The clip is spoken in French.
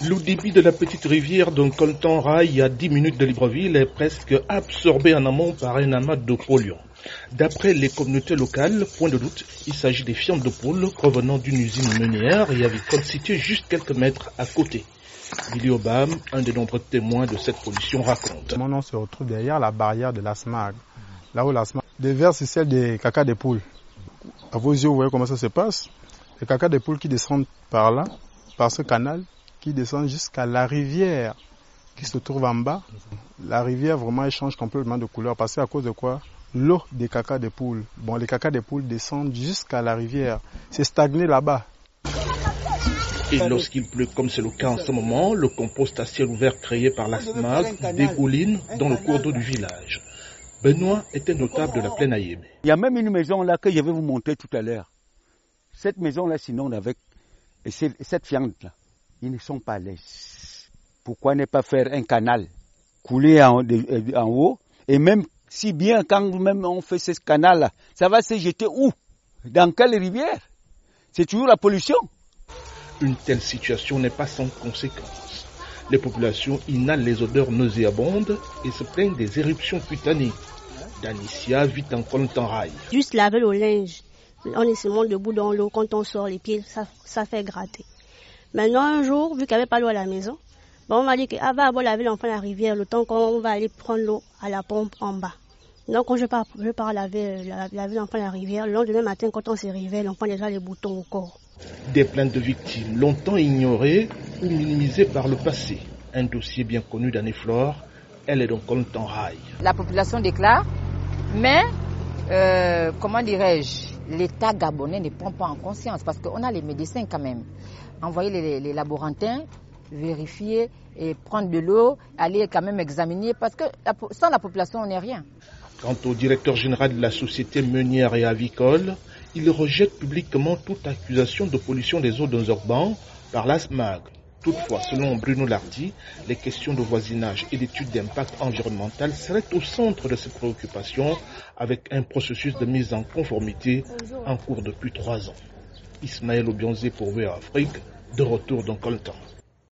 Le débit de la petite rivière d'un coltan rail à 10 minutes de Libreville est presque absorbé en amont par un amas de polluants. D'après les communautés locales, point de doute, il s'agit des fientes de poules provenant d'une usine meunière et avicole située juste quelques mètres à côté. Billy Obam, un des nombreux témoins de cette pollution, raconte. Mon nom se retrouve derrière la barrière de l'ASMAG, là où l'ASMAG déverse celle des caca des poules. À vos yeux, vous voyez comment ça se passe? Les caca des poules qui descendent par là, par ce canal, qui descend jusqu'à la rivière qui se trouve en bas. La rivière vraiment elle change complètement de couleur parce qu'à cause de quoi? L'eau des caca des poules. Bon, les caca des poules descendent jusqu'à la rivière. C'est stagné là-bas. Et lorsqu'il pleut, comme c'est le cas en ce moment, le compost à ciel ouvert créé par la SMAG dégouline dans le cours d'eau du village. Benoît était notable de la plaine Ayébé. Il y a même une maison là que je vais vous montrer tout à l'heure. Cette maison là, sinon, avec cette fiente là, ils ne sont pas à l'aise. Pourquoi ne pas faire un canal couler en, en haut et même si bien quand même on fait ce canal là, ça va se jeter où? Dans quelle rivière? C'est toujours la pollution. Une telle situation n'est pas sans conséquences. Les populations inhalent les odeurs nauséabondes et se plaignent des éruptions cutanées. Danicia vit en rail. Juste laver le linge. On est seulement debout dans l'eau. Quand on sort les pieds, ça, ça fait gratter. Maintenant, un jour, vu qu'il n'y avait pas l'eau à la maison, on m'a dit qu'elle va laver l'enfant à la rivière le temps qu'on va aller prendre l'eau à la pompe en bas. Donc, quand je pars, je pars laver, laver l'enfant à la rivière, le lendemain matin, quand on se réveille, l'enfant a déjà les boutons au corps. Des plaintes de victimes longtemps ignorées ou minimisées par le passé. Un dossier bien connu d'Anne-Flore, elle est donc en temps rail. La population déclare, mais euh, comment dirais-je, l'État gabonais ne prend pas en conscience parce qu'on a les médecins quand même. Envoyer les, laborantins, vérifier et prendre de l'eau, aller quand même examiner parce que sans la population on n'est rien. Quant au directeur général de la société meunière et avicole, il rejette publiquement toute accusation de pollution des eaux d'un urbains par la SMAG. Toutefois, selon Bruno Lardy, les questions de voisinage et d'études d'impact environnemental seraient au centre de ses préoccupations avec un processus de mise en conformité en cours depuis trois ans. Ismaël Obionzé pour VA Afrique, de retour dans Coltan.